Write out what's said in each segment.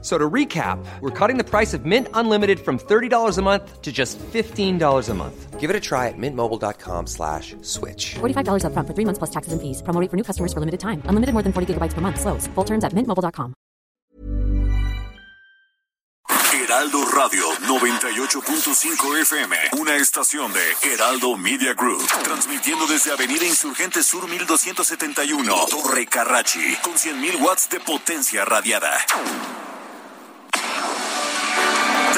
So to recap, we're cutting the price of Mint Unlimited from $30 a month to just $15 a month. Give it a try at mintmobile.com slash switch. $45 up front for three months plus taxes and fees. Promo rate for new customers for limited time. Unlimited more than 40 gigabytes per month. Slows. Full terms at mintmobile.com. Heraldo Radio 98.5 FM, una estación de Heraldo Media Group, transmitiendo desde Avenida Insurgente Sur 1271, Torre Carrachi, con 100.000 watts de potencia radiada.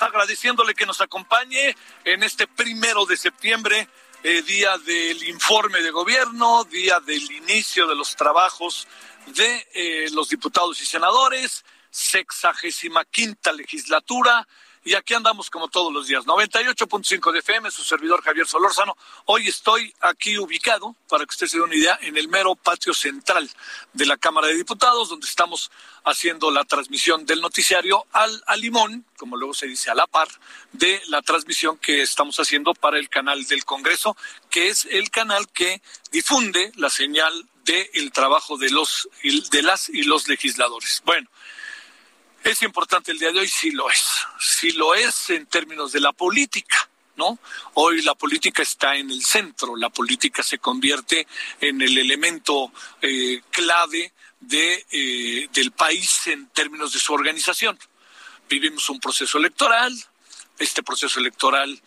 Agradeciéndole que nos acompañe en este primero de septiembre, eh, día del informe de gobierno, día del inicio de los trabajos de eh, los diputados y senadores, sexagésima quinta legislatura. Y aquí andamos como todos los días. 98.5 de FM, su servidor Javier Solórzano. Hoy estoy aquí ubicado, para que usted se dé una idea, en el mero patio central de la Cámara de Diputados, donde estamos haciendo la transmisión del noticiario al, al limón, como luego se dice a la par, de la transmisión que estamos haciendo para el canal del Congreso, que es el canal que difunde la señal del trabajo de, los, de las y los legisladores. Bueno. ¿Es importante el día de hoy? Sí lo es. Sí lo es en términos de la política, ¿no? Hoy la política está en el centro, la política se convierte en el elemento eh, clave de, eh, del país en términos de su organización. Vivimos un proceso electoral, este proceso electoral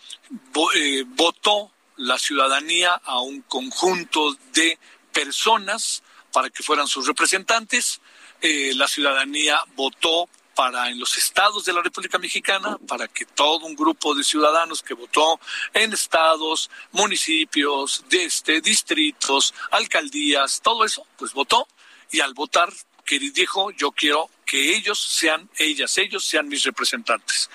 eh, votó la ciudadanía a un conjunto de personas para que fueran sus representantes. la ciudadanía votó para en los estados de la República Mexicana, para que todo un grupo de ciudadanos que votó en estados, municipios, de este, distritos, alcaldías, todo eso, pues votó y al votar que dijo yo quiero que ellos sean ellas, ellos sean mis representantes.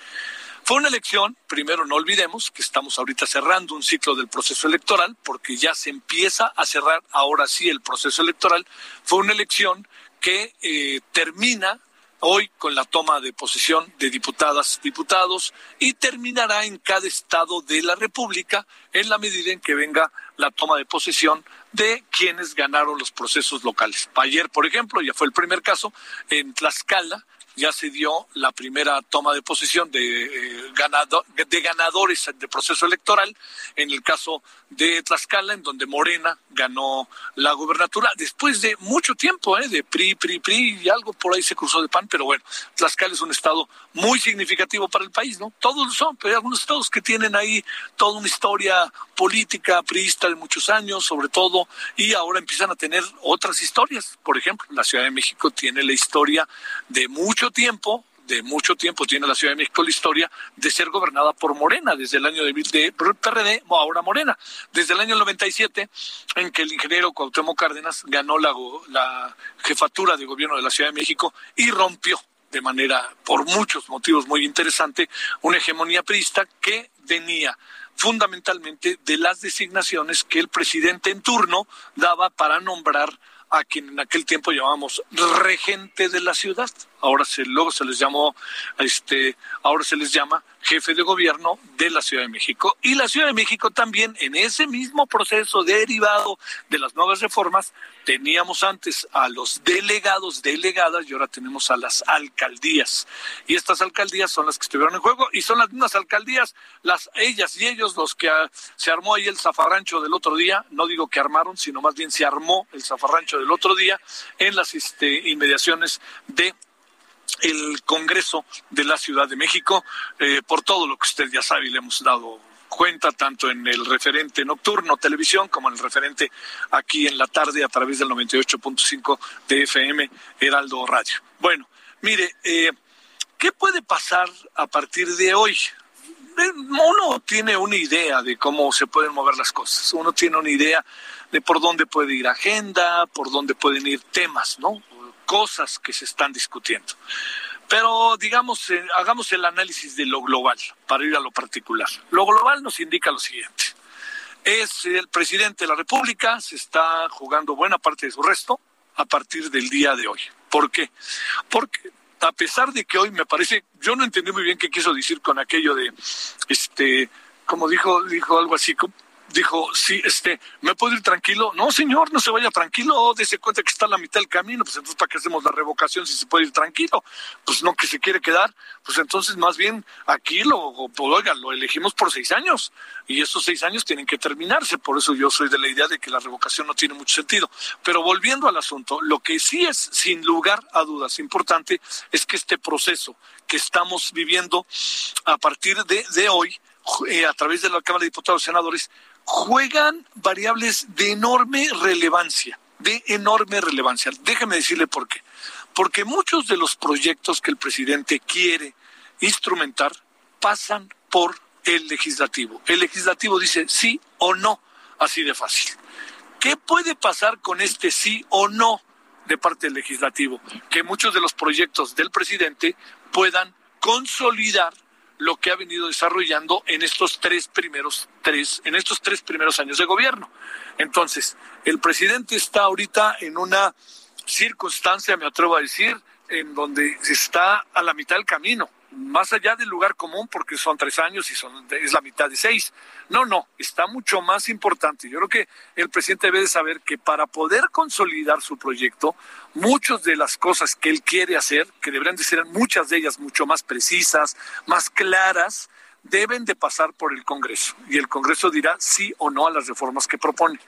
Fue una elección, primero no olvidemos que estamos ahorita cerrando un ciclo del proceso electoral, porque ya se empieza a cerrar ahora sí el proceso electoral. Fue una elección que eh, termina hoy con la toma de posesión de diputadas, diputados y terminará en cada estado de la República en la medida en que venga la toma de posesión de quienes ganaron los procesos locales. Ayer, por ejemplo, ya fue el primer caso en Tlaxcala, ya se dio la primera toma de posesión de, eh, ganado, de ganadores del proceso electoral, en el caso de Tlaxcala, en donde Morena ganó la gubernatura, después de mucho tiempo, ¿eh? de PRI, PRI, PRI, y algo por ahí se cruzó de PAN, pero bueno, Tlaxcala es un estado muy significativo para el país, ¿no? Todos lo son, pero hay algunos estados que tienen ahí toda una historia política priista de muchos años, sobre todo, y ahora empiezan a tener otras historias. Por ejemplo, la Ciudad de México tiene la historia de tiempo, de mucho tiempo tiene la Ciudad de México la historia de ser gobernada por Morena, desde el año de, de PRD, ahora Morena, desde el año 97, en que el ingeniero Cuauhtémoc Cárdenas ganó la, la jefatura de gobierno de la Ciudad de México y rompió de manera, por muchos motivos muy interesante, una hegemonía priista que venía fundamentalmente de las designaciones que el presidente en turno daba para nombrar a quien en aquel tiempo llamábamos regente de la ciudad. Ahora se luego se les llamó este ahora se les llama jefe de gobierno de la Ciudad de México. Y la Ciudad de México también, en ese mismo proceso derivado de las nuevas reformas, teníamos antes a los delegados, delegadas, y ahora tenemos a las alcaldías. Y estas alcaldías son las que estuvieron en juego, y son las mismas alcaldías, las ellas y ellos los que ah, se armó ahí el zafarrancho del otro día, no digo que armaron, sino más bien se armó el zafarrancho del otro día en las este, inmediaciones de el Congreso de la Ciudad de México, eh, por todo lo que usted ya sabe y le hemos dado cuenta tanto en el referente nocturno televisión como en el referente aquí en la tarde a través del 98.5 de FM Heraldo Radio. Bueno, mire, eh, ¿qué puede pasar a partir de hoy? Eh, uno tiene una idea de cómo se pueden mover las cosas, uno tiene una idea de por dónde puede ir agenda, por dónde pueden ir temas, ¿no? Cosas que se están discutiendo. Pero digamos, eh, hagamos el análisis de lo global para ir a lo particular. Lo global nos indica lo siguiente. Es el presidente de la República, se está jugando buena parte de su resto a partir del día de hoy. ¿Por qué? Porque a pesar de que hoy me parece, yo no entendí muy bien qué quiso decir con aquello de, este, como dijo, dijo algo así, dijo, sí, este, ¿me puedo ir tranquilo? No, señor, no se vaya tranquilo, dése cuenta que está a la mitad del camino, pues entonces ¿para qué hacemos la revocación si se puede ir tranquilo? Pues no que se quiere quedar, pues entonces más bien aquí lo, pues, oiga, lo elegimos por seis años y esos seis años tienen que terminarse, por eso yo soy de la idea de que la revocación no tiene mucho sentido. Pero volviendo al asunto, lo que sí es sin lugar a dudas importante es que este proceso que estamos viviendo a partir de, de hoy, eh, a través de la Cámara de Diputados y Senadores, juegan variables de enorme relevancia, de enorme relevancia. Déjeme decirle por qué. Porque muchos de los proyectos que el presidente quiere instrumentar pasan por el legislativo. El legislativo dice sí o no, así de fácil. ¿Qué puede pasar con este sí o no de parte del legislativo? Que muchos de los proyectos del presidente puedan consolidar lo que ha venido desarrollando en estos tres primeros tres en estos tres primeros años de gobierno. Entonces, el presidente está ahorita en una circunstancia, me atrevo a decir, en donde está a la mitad del camino más allá del lugar común, porque son tres años y son, es la mitad de seis. No, no, está mucho más importante. Yo creo que el presidente debe de saber que para poder consolidar su proyecto, muchas de las cosas que él quiere hacer, que deberían de ser muchas de ellas mucho más precisas, más claras, deben de pasar por el Congreso. Y el Congreso dirá sí o no a las reformas que propone.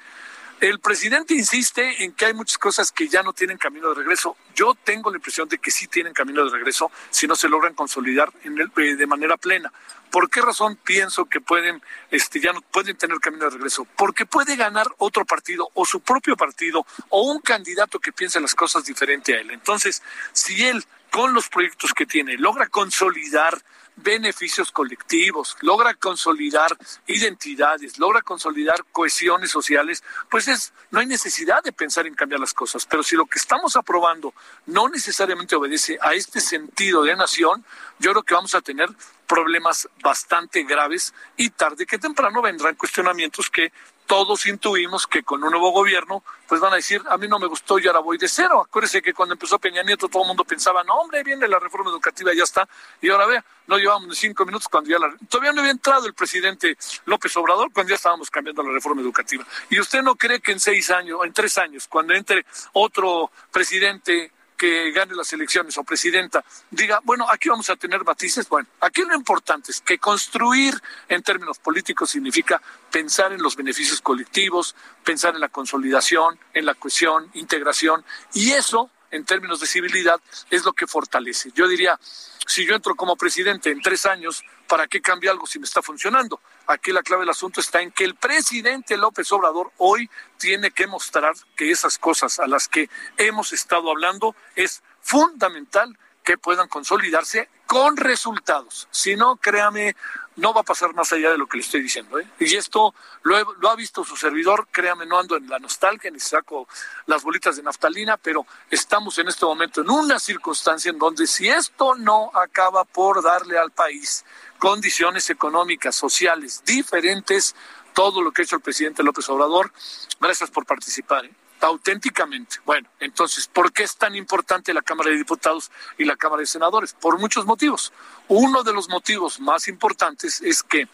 El presidente insiste en que hay muchas cosas que ya no tienen camino de regreso. Yo tengo la impresión de que sí tienen camino de regreso si no se logran consolidar en el, eh, de manera plena. ¿Por qué razón pienso que pueden, este, ya no pueden tener camino de regreso? Porque puede ganar otro partido o su propio partido o un candidato que piense las cosas diferente a él. Entonces, si él con los proyectos que tiene logra consolidar beneficios colectivos, logra consolidar identidades, logra consolidar cohesiones sociales, pues es, no hay necesidad de pensar en cambiar las cosas. Pero si lo que estamos aprobando no necesariamente obedece a este sentido de nación, yo creo que vamos a tener problemas bastante graves y tarde que temprano vendrán cuestionamientos que todos intuimos que con un nuevo gobierno, pues van a decir, a mí no me gustó y ahora voy de cero. Acuérdense que cuando empezó Peña Nieto todo el mundo pensaba, no, hombre, viene la reforma educativa, ya está. Y ahora vea, no llevamos ni cinco minutos cuando ya la... Todavía no había entrado el presidente López Obrador cuando ya estábamos cambiando la reforma educativa. ¿Y usted no cree que en seis años, en tres años, cuando entre otro presidente que gane las elecciones o presidenta diga, bueno, aquí vamos a tener matices. Bueno, aquí lo importante es que construir en términos políticos significa pensar en los beneficios colectivos, pensar en la consolidación, en la cohesión, integración, y eso, en términos de civilidad, es lo que fortalece. Yo diría, si yo entro como presidente en tres años, ¿para qué cambia algo si me está funcionando? Aquí la clave del asunto está en que el presidente López Obrador hoy tiene que mostrar que esas cosas a las que hemos estado hablando es fundamental que puedan consolidarse con resultados. Si no, créame, no va a pasar más allá de lo que le estoy diciendo. ¿eh? Y esto lo, lo, ha visto su servidor, créame, no ando en la nostalgia ni saco las bolitas de naftalina, pero estamos en este momento en una circunstancia en donde si esto no acaba por darle al país condiciones económicas, sociales diferentes, todo lo que ha hecho el presidente López Obrador, gracias por participar. ¿eh? Auténticamente. Bueno, entonces, ¿por qué es tan importante la Cámara de Diputados y la Cámara de Senadores? Por muchos motivos. Uno de los motivos más importantes es que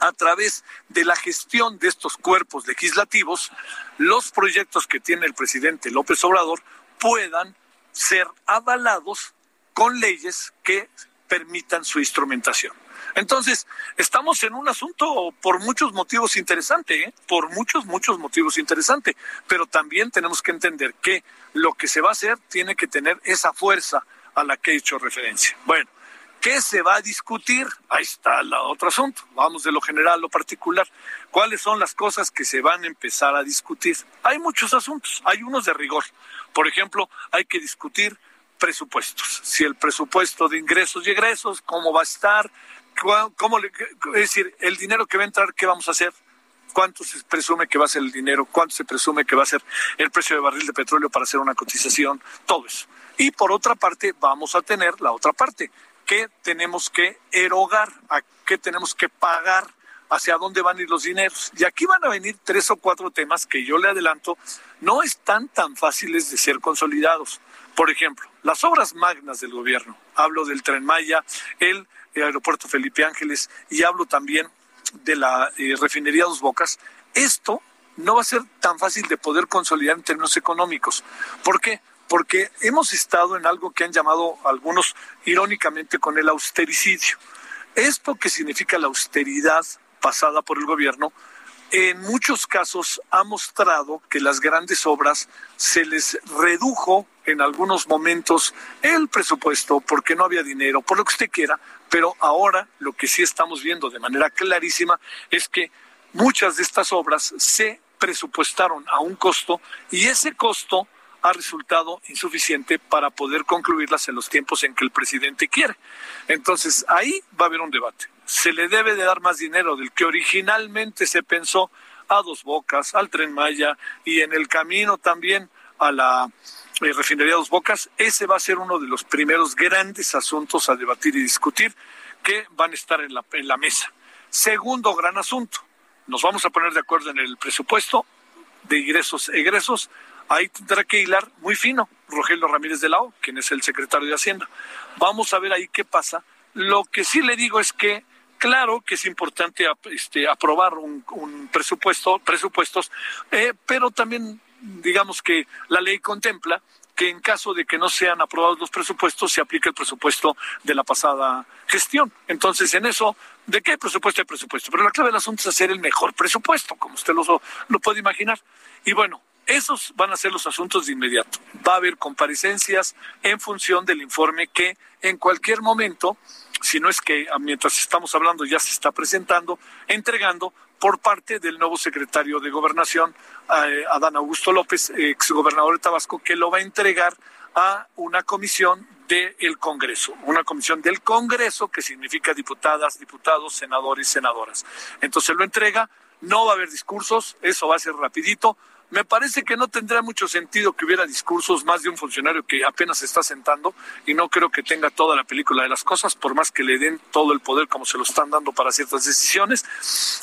a través de la gestión de estos cuerpos legislativos, los proyectos que tiene el presidente López Obrador puedan ser avalados con leyes que permitan su instrumentación. Entonces, estamos en un asunto por muchos motivos interesante, ¿eh? por muchos, muchos motivos interesante, pero también tenemos que entender que lo que se va a hacer tiene que tener esa fuerza a la que he hecho referencia. Bueno, ¿qué se va a discutir? Ahí está el otro asunto. Vamos de lo general a lo particular. ¿Cuáles son las cosas que se van a empezar a discutir? Hay muchos asuntos, hay unos de rigor. Por ejemplo, hay que discutir presupuestos. Si el presupuesto de ingresos y egresos, cómo va a estar, cómo es decir, el dinero que va a entrar, ¿qué vamos a hacer? ¿Cuánto se presume que va a ser el dinero? ¿Cuánto se presume que va a ser el precio de barril de petróleo para hacer una cotización? Todo eso. Y por otra parte, vamos a tener la otra parte, que tenemos que erogar, a qué tenemos que pagar, hacia dónde van a ir los dineros. Y aquí van a venir tres o cuatro temas que yo le adelanto, no están tan fáciles de ser consolidados. Por ejemplo, las obras magnas del gobierno. Hablo del tren Maya, el aeropuerto Felipe Ángeles y hablo también de la eh, refinería Dos Bocas, esto no va a ser tan fácil de poder consolidar en términos económicos. ¿Por qué? Porque hemos estado en algo que han llamado algunos irónicamente con el austericidio. Esto que significa la austeridad pasada por el gobierno en muchos casos ha mostrado que las grandes obras se les redujo en algunos momentos el presupuesto porque no había dinero, por lo que usted quiera, pero ahora lo que sí estamos viendo de manera clarísima es que muchas de estas obras se presupuestaron a un costo y ese costo ha resultado insuficiente para poder concluirlas en los tiempos en que el presidente quiere. Entonces, ahí va a haber un debate se le debe de dar más dinero del que originalmente se pensó a Dos Bocas, al Tren Maya y en el camino también a la eh, refinería Dos Bocas. Ese va a ser uno de los primeros grandes asuntos a debatir y discutir que van a estar en la, en la mesa. Segundo gran asunto, nos vamos a poner de acuerdo en el presupuesto de ingresos e egresos. Ahí tendrá que hilar muy fino Rogelio Ramírez de Lao, quien es el secretario de Hacienda. Vamos a ver ahí qué pasa. Lo que sí le digo es que Claro que es importante este, aprobar un, presupuesto, presupuestos, eh, pero también digamos que la ley contempla que en caso de que no sean aprobados los presupuestos, se aplique el presupuesto de la pasada gestión. Entonces, en eso, ¿de qué presupuesto hay presupuesto? Pero la clave del asunto es hacer el mejor presupuesto, como usted lo, lo puede imaginar. Y bueno, esos van a ser los asuntos de inmediato. Va a haber comparecencias en función del informe que en cualquier momento si no es que ah, mientras estamos hablando ya se está presentando, entregando por parte del nuevo secretario de Gobernación, eh, Adán Augusto López, exgobernador de Tabasco, que lo va a entregar a una comisión del Congreso, una comisión del Congreso que significa diputadas, diputados, senadores, senadoras. Entonces lo entrega, no va a haber discursos, eso va a ser rapidito, me parece que no tendría mucho sentido que hubiera discursos más de un funcionario que apenas se está sentando y no creo que tenga toda la película de las cosas, por más que le den todo el poder como se lo están dando para ciertas decisiones.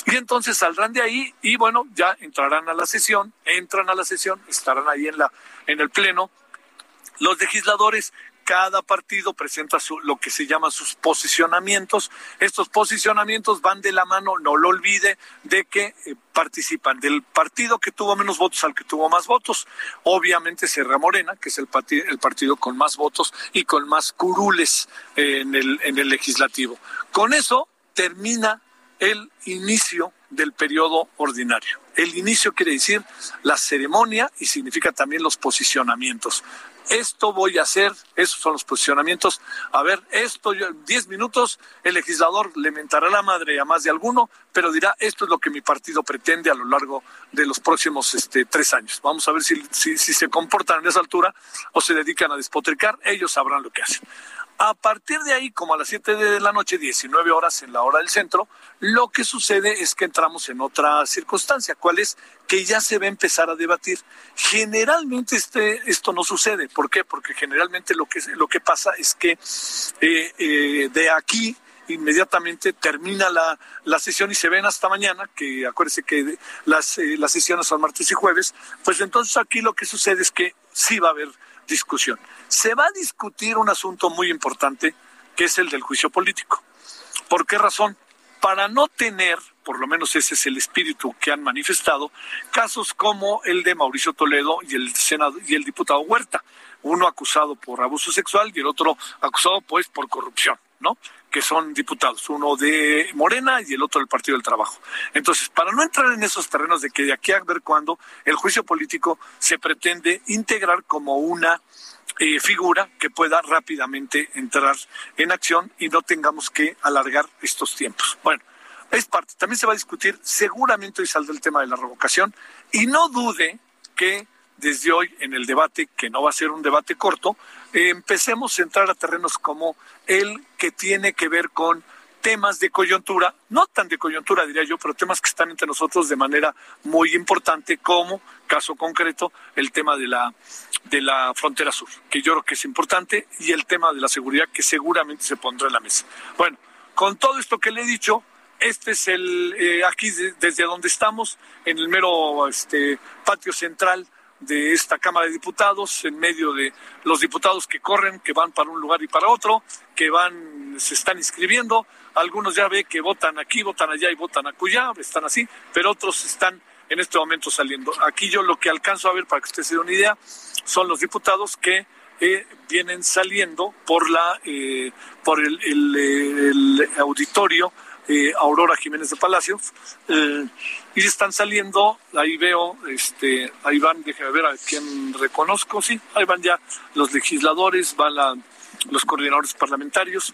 Y entonces saldrán de ahí y bueno, ya entrarán a la sesión, entran a la sesión, estarán ahí en la en el pleno los legisladores cada partido presenta lo que se llama sus posicionamientos. Estos posicionamientos van de la mano, no lo olvide, de que eh, participan del partido que tuvo menos votos al que tuvo más votos. Obviamente Serra Morena, que es el, partido, el partido con más votos y con más curules en, el, en el legislativo. Con eso termina el inicio del periodo ordinario. El inicio quiere decir la ceremonia y significa también los posicionamientos esto voy a hacer, esos son los posicionamientos. A ver, esto, diez minutos, el legislador le mentará la madre a más de alguno, pero dirá, esto es lo que mi partido pretende a lo largo de los próximos este, tres años. Vamos a ver si, si, si se comportan en esa altura o se dedican a despotricar, ellos sabrán lo que hacen. A partir de ahí, como a las 7 de la noche, 19 horas en la hora del centro, lo que sucede es que entramos en otra circunstancia, cuál es que ya se va a empezar a debatir. Generalmente este, esto no sucede. ¿Por qué? Porque generalmente lo que, lo que pasa es que eh, eh, de aquí inmediatamente termina la, la sesión y se ven hasta mañana, que acuérdese que las, eh, las sesiones son martes y jueves, pues entonces aquí lo que sucede es que sí va a haber discusión. Se va a discutir un asunto muy importante, que es el del juicio político. ¿Por qué razón? Para no tener, por lo menos ese es el espíritu que han manifestado, casos como el de Mauricio Toledo y el senado y el diputado Huerta, uno acusado por abuso sexual y el otro acusado pues por corrupción, ¿no? que son diputados, uno de Morena y el otro del Partido del Trabajo. Entonces, para no entrar en esos terrenos de que de aquí a ver cuándo el juicio político se pretende integrar como una eh, figura que pueda rápidamente entrar en acción y no tengamos que alargar estos tiempos. Bueno, es parte. También se va a discutir, seguramente hoy saldrá el tema de la revocación y no dude que desde hoy en el debate, que no va a ser un debate corto, eh, empecemos a entrar a terrenos como el que tiene que ver con temas de coyuntura, no tan de coyuntura diría yo, pero temas que están entre nosotros de manera muy importante, como caso concreto el tema de la de la frontera sur, que yo creo que es importante, y el tema de la seguridad que seguramente se pondrá en la mesa. Bueno, con todo esto que le he dicho, este es el eh, aquí desde donde estamos, en el mero este patio central de esta Cámara de Diputados, en medio de los diputados que corren, que van para un lugar y para otro, que van, se están inscribiendo. Algunos ya ve que votan aquí, votan allá y votan acullá, están así, pero otros están en este momento saliendo. Aquí yo lo que alcanzo a ver, para que usted se dé una idea, son los diputados que eh, vienen saliendo por la eh, por el, auditorio eh, Aurora Jiménez de Palacios, eh, y están saliendo, ahí veo, este, ahí van, déjeme ver a quién reconozco, sí, ahí van ya los legisladores, van la, los coordinadores parlamentarios,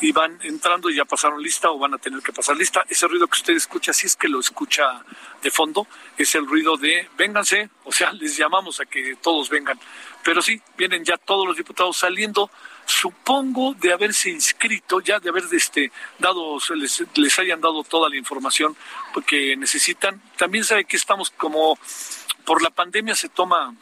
y van entrando y ya pasaron lista o van a tener que pasar lista. Ese ruido que usted escucha, si es que lo escucha de fondo, es el ruido de vénganse, o sea, les llamamos a que todos vengan. Pero sí, vienen ya todos los diputados saliendo supongo de haberse inscrito, ya de haber este, dado, les, les hayan dado toda la información que necesitan. También sabe que estamos como por la pandemia se toma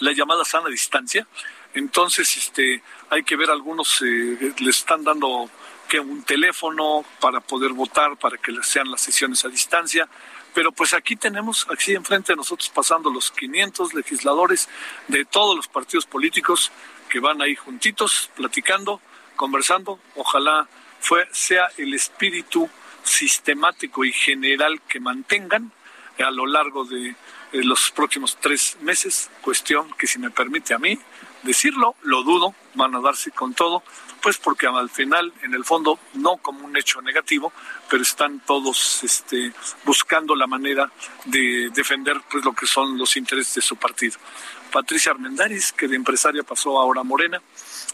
la llamada sana distancia, entonces este hay que ver algunos eh, les están dando que un teléfono para poder votar, para que sean las sesiones a distancia. Pero pues aquí tenemos, aquí enfrente de nosotros pasando los 500 legisladores de todos los partidos políticos que van ahí juntitos, platicando, conversando. Ojalá fue, sea el espíritu sistemático y general que mantengan a lo largo de los próximos tres meses, cuestión que si me permite a mí decirlo, lo dudo, van a darse con todo, pues porque al final, en el fondo, no como un hecho negativo, pero están todos este, buscando la manera de defender pues, lo que son los intereses de su partido. Patricia Armendáriz, que de empresaria pasó ahora a Morena,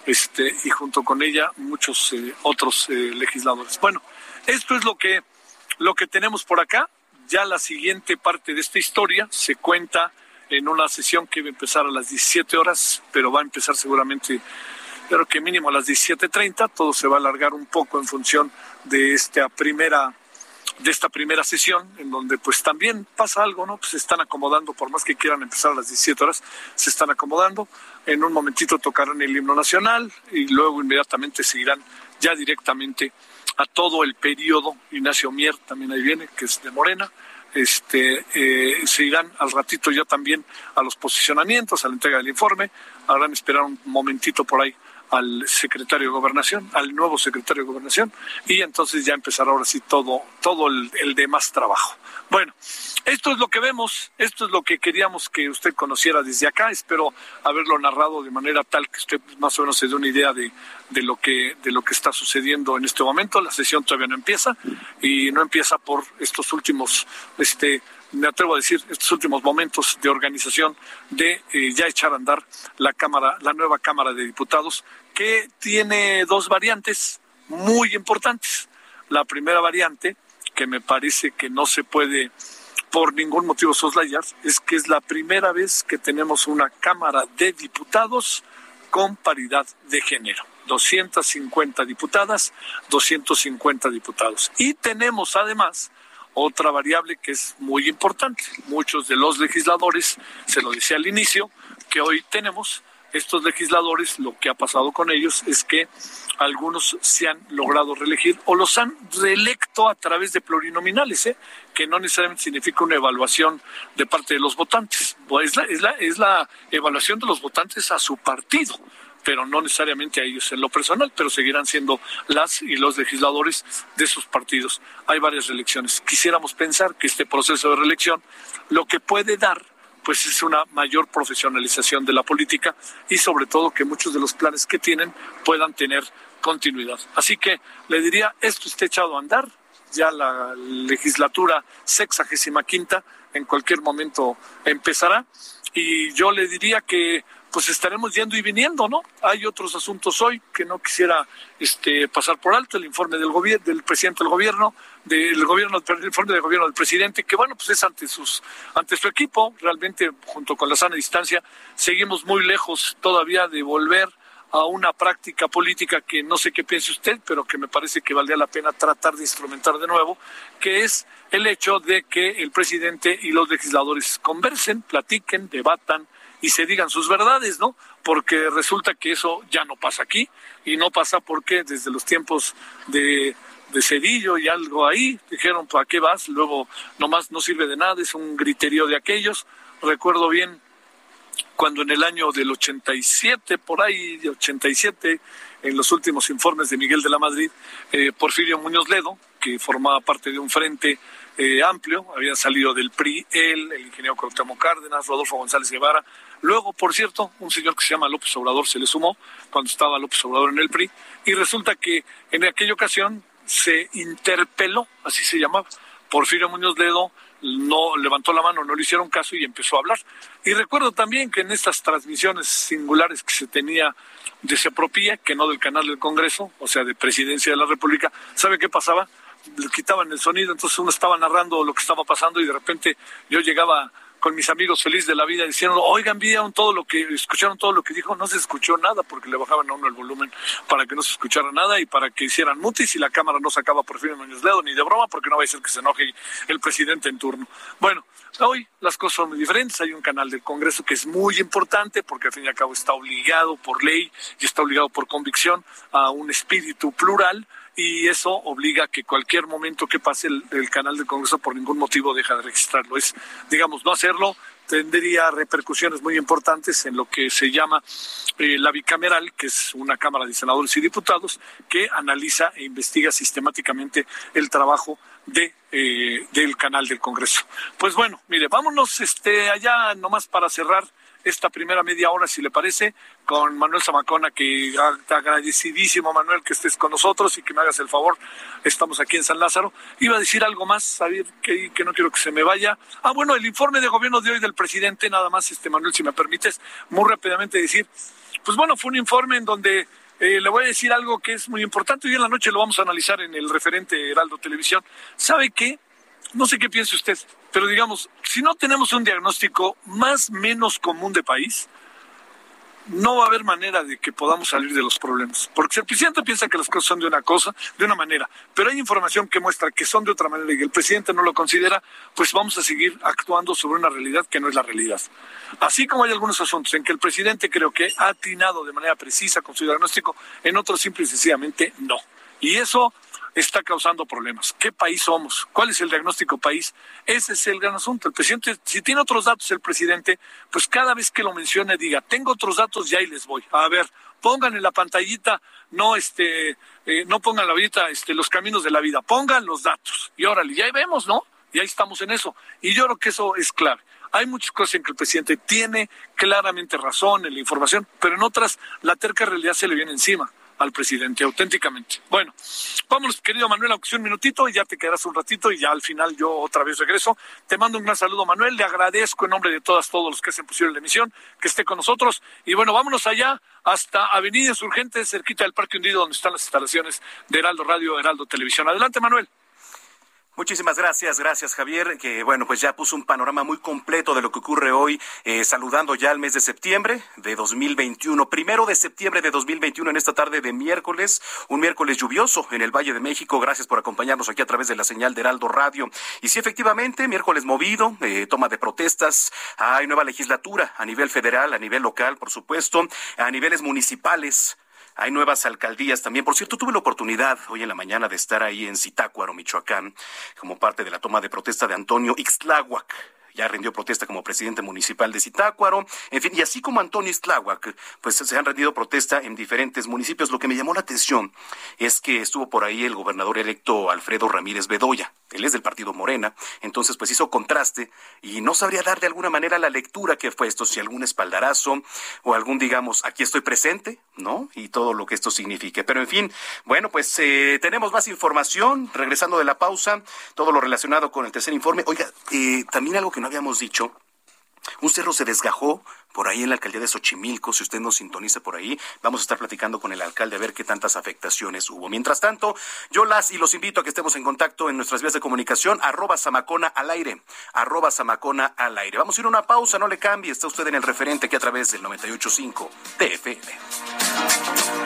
este, y junto con ella muchos eh, otros eh, legisladores. Bueno, esto es lo que, lo que tenemos por acá. Ya la siguiente parte de esta historia se cuenta en una sesión que va a empezar a las 17 horas, pero va a empezar seguramente, creo que mínimo a las 17.30. Todo se va a alargar un poco en función de esta primera de esta primera sesión, en donde pues también pasa algo, ¿no? Pues se están acomodando, por más que quieran empezar a las 17 horas, se están acomodando. En un momentito tocarán el himno nacional y luego inmediatamente seguirán ya directamente a todo el periodo. Ignacio Mier también ahí viene, que es de Morena. Este, eh, se irán al ratito ya también a los posicionamientos, a la entrega del informe. Habrán esperar un momentito por ahí al secretario de Gobernación, al nuevo secretario de Gobernación, y entonces ya empezará ahora sí todo, todo el, el demás trabajo. Bueno, esto es lo que vemos, esto es lo que queríamos que usted conociera desde acá. Espero haberlo narrado de manera tal que usted más o menos se dé una idea de, lo que de lo que está sucediendo en este momento. La sesión todavía no empieza y no empieza por estos últimos este me atrevo a decir, estos últimos momentos de organización de eh, ya echar a andar la Cámara, la nueva Cámara de Diputados, que tiene dos variantes muy importantes. La primera variante, que me parece que no se puede por ningún motivo soslayar, es que es la primera vez que tenemos una Cámara de Diputados con paridad de género. 250 diputadas, 250 diputados. Y tenemos además otra variable que es muy importante. Muchos de los legisladores, se lo decía al inicio, que hoy tenemos, estos legisladores, lo que ha pasado con ellos es que algunos se han logrado reelegir o los han reelecto a través de plurinominales, ¿eh? Que no necesariamente significa una evaluación de parte de los votantes. Es, la, es, la, es la evaluación de los votantes a su partido pero no necesariamente a ellos en lo personal, pero seguirán siendo las y los legisladores de sus partidos. Hay varias reelecciones. Quisiéramos pensar que este proceso de reelección lo que puede dar pues es una mayor profesionalización de la política y sobre todo que muchos de los planes que tienen puedan tener continuidad. Así que le diría, esto está echado a andar, ya la legislatura sexagésima quinta en cualquier momento empezará y yo le diría que pues estaremos yendo y viniendo, ¿no? Hay otros asuntos hoy que no quisiera este, pasar por alto, el informe del gobierno, del presidente del gobierno, del gobierno, el informe del gobierno del presidente, que bueno, pues es ante sus, ante su equipo, realmente junto con la sana distancia, seguimos muy lejos todavía de volver a una práctica política que no sé qué piense usted, pero que me parece que valdría la pena tratar de instrumentar de nuevo, que es el hecho de que el presidente y los legisladores conversen, platiquen, debatan, y se digan sus verdades, ¿no? Porque resulta que eso ya no pasa aquí y no pasa porque desde los tiempos de, de Cedillo y algo ahí dijeron, ¿para qué vas? Luego nomás no sirve de nada, es un griterío de aquellos. Recuerdo bien cuando en el año del 87, por ahí, de 87, en los últimos informes de Miguel de la Madrid, eh, Porfirio Muñoz Ledo, que formaba parte de un frente eh, amplio, había salido del PRI él, el ingeniero Cuauhtémoc Cárdenas, Rodolfo González Guevara, luego, por cierto, un señor que se llama López Obrador se le sumó cuando estaba López Obrador en el PRI, y resulta que en aquella ocasión se interpeló, así se llamaba, Porfirio Muñoz Ledo no levantó la mano, no le hicieron caso y empezó a hablar. Y recuerdo también que en estas transmisiones singulares que se tenía de Sepropía, que no del canal del Congreso, o sea, de Presidencia de la República, ¿sabe qué pasaba? Le quitaban el sonido, entonces uno estaba narrando lo que estaba pasando y de repente yo llegaba con mis amigos felices de la vida diciendo, oigan, vieron todo lo que, escucharon todo lo que dijo, no se escuchó nada porque le bajaban a uno el volumen para que no se escuchara nada y para que hicieran mutis y la cámara no sacaba por fin el dedo ni de broma porque no va a ser que se enoje el presidente en turno. Bueno, hoy las cosas son muy diferentes, hay un canal del Congreso que es muy importante porque al fin y al cabo está obligado por ley y está obligado por convicción a un espíritu plural y eso obliga a que cualquier momento que pase el, canal del Congreso por ningún motivo deja de registrarlo. Es, digamos, no hacerlo tendría repercusiones muy importantes en lo que se llama eh, la bicameral, que es una Cámara de Senadores y Diputados que analiza e investiga sistemáticamente el trabajo de eh, del canal del Congreso. Pues bueno, mire, vámonos este allá nomás para cerrar esta primera media hora, si le parece, con Manuel Zamacona, que agradecidísimo, Manuel, que estés con nosotros y que me hagas el favor. Estamos aquí en San Lázaro. Iba a decir algo más, saber que, que no quiero que se me vaya. Ah, bueno, el informe de gobierno de hoy del presidente, nada más, este Manuel, si me permites, muy rápidamente decir, pues bueno, fue un informe en donde eh, le voy a decir algo que es muy importante. Hoy en la noche lo vamos a analizar en el referente Heraldo Televisión. ¿Sabe qué? No sé qué piense usted, pero digamos, si no tenemos un diagnóstico más menos común de país, no va a haber manera de que podamos salir de los problemas. Porque si el presidente piensa que las cosas son de una cosa, de una manera, pero hay información que muestra que son de otra manera y el presidente no lo considera, pues vamos a seguir actuando sobre una realidad que no es la realidad. Así como hay algunos asuntos en que el presidente creo que ha atinado de manera precisa con su diagnóstico, en otros simple y sencillamente no. Y eso está causando problemas. ¿Qué país somos? ¿Cuál es el diagnóstico país? Ese es el gran asunto. El presidente, si tiene otros datos el presidente, pues cada vez que lo mencione diga, tengo otros datos, ya ahí les voy. A ver, pongan en la pantallita, no este, eh, no pongan la vida, este, los caminos de la vida, pongan los datos. Y órale, ya vemos, ¿no? Y ahí estamos en eso. Y yo creo que eso es clave. Hay muchas cosas en que el presidente tiene claramente razón en la información, pero en otras la terca realidad se le viene encima al presidente, auténticamente. Bueno, vámonos, querido Manuel, aunque sea un minutito y ya te quedarás un ratito y ya al final yo otra vez regreso. Te mando un gran saludo, Manuel, le agradezco en nombre de todas, todos los que hacen posible la emisión, que esté con nosotros. Y bueno, vámonos allá hasta Avenida Insurgente, cerquita del Parque Hundido, donde están las instalaciones de Heraldo Radio, Heraldo Televisión. Adelante, Manuel. Muchísimas gracias, gracias Javier, que bueno, pues ya puso un panorama muy completo de lo que ocurre hoy, eh, saludando ya el mes de septiembre de 2021, primero de septiembre de 2021 en esta tarde de miércoles, un miércoles lluvioso en el Valle de México. Gracias por acompañarnos aquí a través de la señal de Heraldo Radio. Y sí, efectivamente, miércoles movido, eh, toma de protestas, hay nueva legislatura a nivel federal, a nivel local, por supuesto, a niveles municipales. Hay nuevas alcaldías también. Por cierto, tuve la oportunidad hoy en la mañana de estar ahí en Zitácuaro, Michoacán, como parte de la toma de protesta de Antonio Ixtláhuac, ya rindió protesta como presidente municipal de Zitácuaro. En fin, y así como Antonio Istláhuac, pues se han rendido protesta en diferentes municipios. Lo que me llamó la atención es que estuvo por ahí el gobernador electo Alfredo Ramírez Bedoya. Él es del partido Morena, entonces pues hizo contraste y no sabría dar de alguna manera la lectura que fue esto, si algún espaldarazo o algún, digamos, aquí estoy presente, ¿no? Y todo lo que esto signifique. Pero en fin, bueno, pues eh, tenemos más información, regresando de la pausa, todo lo relacionado con el tercer informe. Oiga, eh, también algo que no habíamos dicho, un cerro se desgajó por ahí en la alcaldía de Xochimilco, si usted nos sintoniza por ahí, vamos a estar platicando con el alcalde a ver qué tantas afectaciones hubo. Mientras tanto, yo las y los invito a que estemos en contacto en nuestras vías de comunicación, arroba Samacona al aire, arroba Samacona al aire. Vamos a ir a una pausa, no le cambie, está usted en el referente que a través del 98.5 TFM.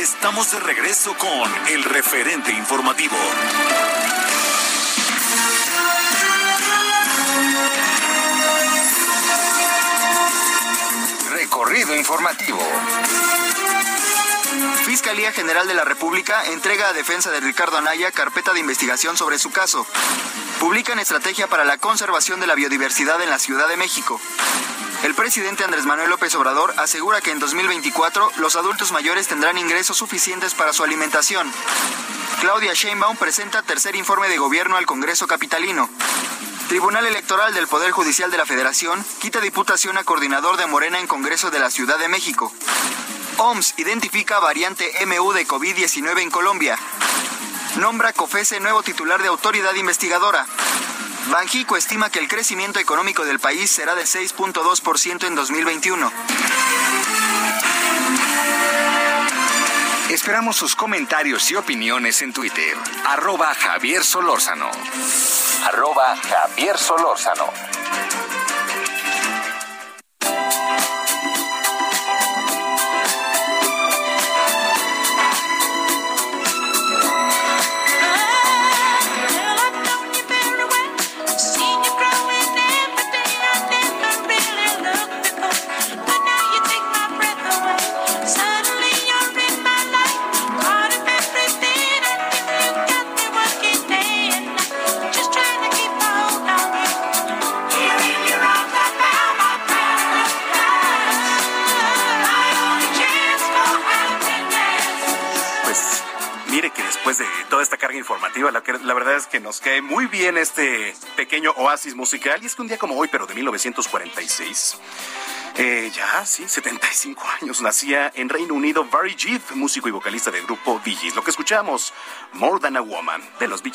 Estamos de regreso con el referente informativo. Recorrido informativo. Fiscalía General de la República entrega a defensa de Ricardo Anaya carpeta de investigación sobre su caso. Publican estrategia para la conservación de la biodiversidad en la Ciudad de México. El presidente Andrés Manuel López Obrador asegura que en 2024 los adultos mayores tendrán ingresos suficientes para su alimentación. Claudia Sheinbaum presenta tercer informe de gobierno al Congreso Capitalino. Tribunal Electoral del Poder Judicial de la Federación quita diputación a coordinador de Morena en Congreso de la Ciudad de México. OMS identifica variante MU de COVID-19 en Colombia. Nombra COFESE nuevo titular de autoridad investigadora. Banjico estima que el crecimiento económico del país será de 6.2% en 2021. Esperamos sus comentarios y opiniones en Twitter. Arroba Javier Solórzano. Arroba Javier Solórzano. Mire que después de toda esta carga informativa, la, verdad es que nos cae muy bien este pequeño oasis musical. Y es que un día como hoy, pero de 1946, eh, ya, sí, 75 años, nacía en Reino Unido Barry Gibb, músico y vocalista del grupo Bee Gees. Lo que escuchamos, More Than a Woman, de los Bee.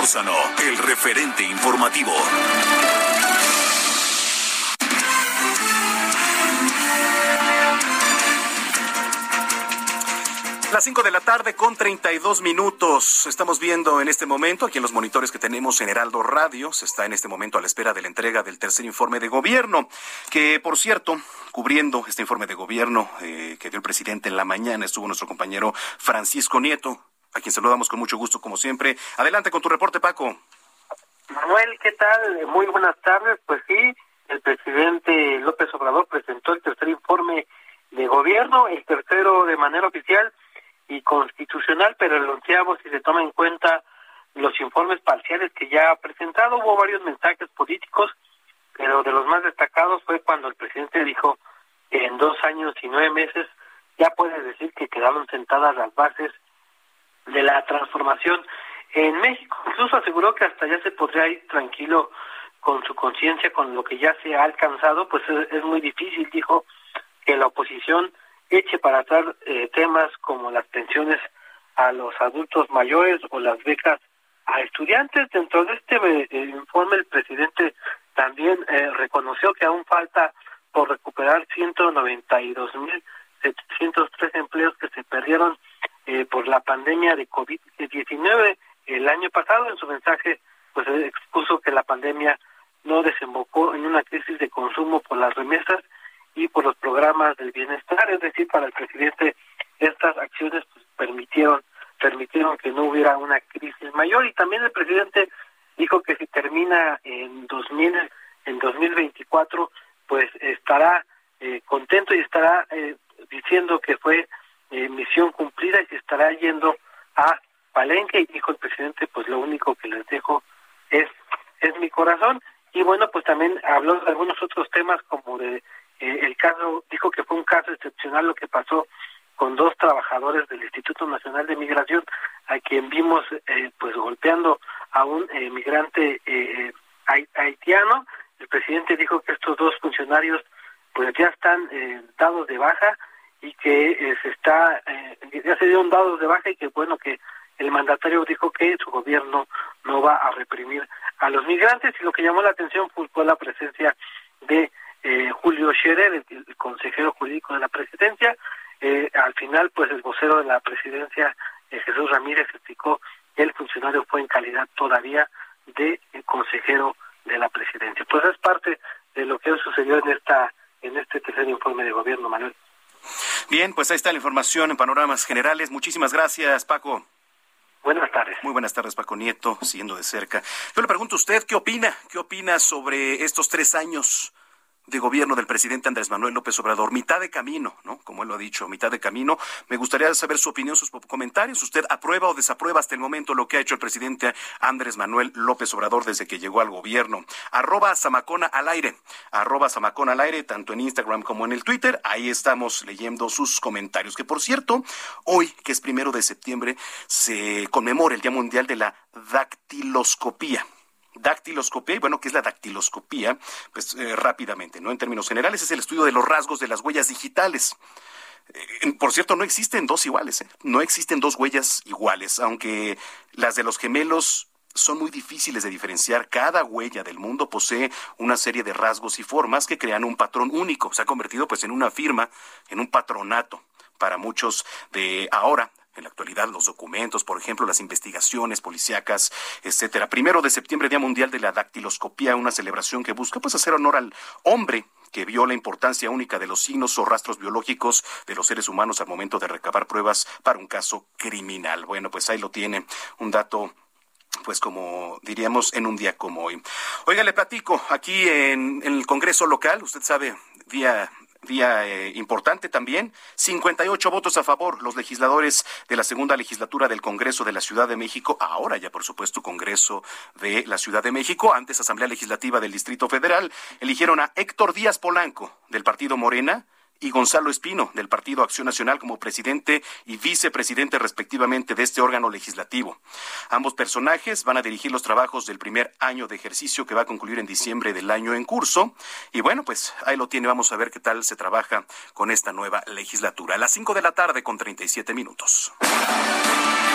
El referente informativo. Las 5 de la tarde con 32 minutos. Estamos viendo en este momento, aquí en los monitores que tenemos en Heraldo Radio, se está en este momento a la espera de la entrega del tercer informe de gobierno, que por cierto, cubriendo este informe de gobierno eh, que dio el presidente en la mañana, estuvo nuestro compañero Francisco Nieto, a quien saludamos con mucho gusto como siempre. Adelante con tu reporte, Paco. Manuel, ¿qué tal? Muy buenas tardes. Pues sí, el presidente López Obrador presentó el tercer informe de gobierno, el tercero de manera onceavo si se toma en cuenta los informes parciales que ya ha presentado. Hubo varios mensajes políticos, pero de los más destacados fue cuando el presidente dijo que en dos años y nueve meses ya puede decir que quedaron sentadas las bases de la transformación en México. Incluso aseguró que hasta ya se podría ir tranquilo con su conciencia, con lo que ya se ha alcanzado, pues es, muy difícil, dijo, que la oposición eche para atrás eh, temas como las pensiones a los adultos mayores o las becas a estudiantes. Dentro de este eh, informe el presidente también eh, reconoció que aún falta por recuperar 192.703 empleos que se perdieron eh, por la pandemia de COVID-19 el año pasado. En su mensaje, pues expuso que la pandemia no desembocó en una crisis de consumo por las remesas y por los programas del bienestar, es decir, para el presidente estas acciones pues, permitieron permitieron que no hubiera una crisis mayor y también el presidente dijo que si termina en 2000 en 2024 pues estará eh, contento y estará eh, diciendo que fue eh, misión cumplida y se estará yendo a Palenque. Y dijo el presidente pues lo único que les dejo es es mi corazón. Y bueno pues también habló de algunos otros temas como de el caso dijo que fue un caso excepcional lo que pasó con dos trabajadores del Instituto Nacional de Migración a quien vimos eh, pues golpeando a un eh, migrante eh, haitiano. El presidente dijo que estos dos funcionarios pues ya están dados de baja y que se está ya se dieron dados de baja y que bueno que el mandatario dijo que su gobierno no va a reprimir a los migrantes y lo que llamó la atención fue la presencia de Julio Scherer, el consejero jurídico de la presidencia, eh, al final, pues el vocero de la presidencia, eh, Jesús Ramírez, explicó que el funcionario fue en calidad todavía de consejero de la presidencia. Pues es parte de lo que sucedió en esta en este tercer informe de gobierno, Manuel. Bien, pues ahí está la información en panoramas generales. Muchísimas gracias, Paco. Buenas tardes. Muy buenas tardes, Paco Nieto, siguiendo de cerca. Yo le pregunto a usted, ¿qué opina? ¿Qué opina sobre estos tres años de gobierno del presidente Andrés Manuel López Obrador, mitad de camino, ¿no? Como él lo ha dicho, mitad de camino. Me gustaría saber su opinión, sus comentarios. ¿Usted aprueba o desaprueba hasta el momento lo que ha hecho el presidente Andrés Manuel López Obrador desde que llegó al gobierno? Arroba Samacona al aire, arroba Samacona al aire, tanto en Instagram como en el Twitter. Ahí estamos leyendo sus comentarios. Que por cierto, hoy, que es primero de septiembre, se conmemora el Día Mundial de la Dactiloscopía dactiloscopía, bueno, ¿qué es la dactiloscopía? Pues eh, rápidamente, ¿no? En términos generales es el estudio de los rasgos de las huellas digitales. Eh, por cierto, no existen dos iguales, ¿eh? no existen dos huellas iguales, aunque las de los gemelos son muy difíciles de diferenciar. Cada huella del mundo posee una serie de rasgos y formas que crean un patrón único. Se ha convertido pues en una firma, en un patronato para muchos de ahora en la actualidad los documentos, por ejemplo, las investigaciones policíacas, etcétera. Primero de septiembre, Día Mundial de la Dactiloscopía, una celebración que busca pues hacer honor al hombre que vio la importancia única de los signos o rastros biológicos de los seres humanos al momento de recabar pruebas para un caso criminal. Bueno, pues ahí lo tiene, un dato pues como diríamos en un día como hoy. Oiga, le platico, aquí en, en el Congreso local, usted sabe, día día eh, importante también. 58 votos a favor. Los legisladores de la segunda legislatura del Congreso de la Ciudad de México, ahora ya por supuesto Congreso de la Ciudad de México, antes Asamblea Legislativa del Distrito Federal, eligieron a Héctor Díaz Polanco del Partido Morena y Gonzalo Espino, del Partido Acción Nacional, como presidente y vicepresidente respectivamente de este órgano legislativo. Ambos personajes van a dirigir los trabajos del primer año de ejercicio que va a concluir en diciembre del año en curso. Y bueno, pues ahí lo tiene. Vamos a ver qué tal se trabaja con esta nueva legislatura. A las 5 de la tarde con 37 minutos.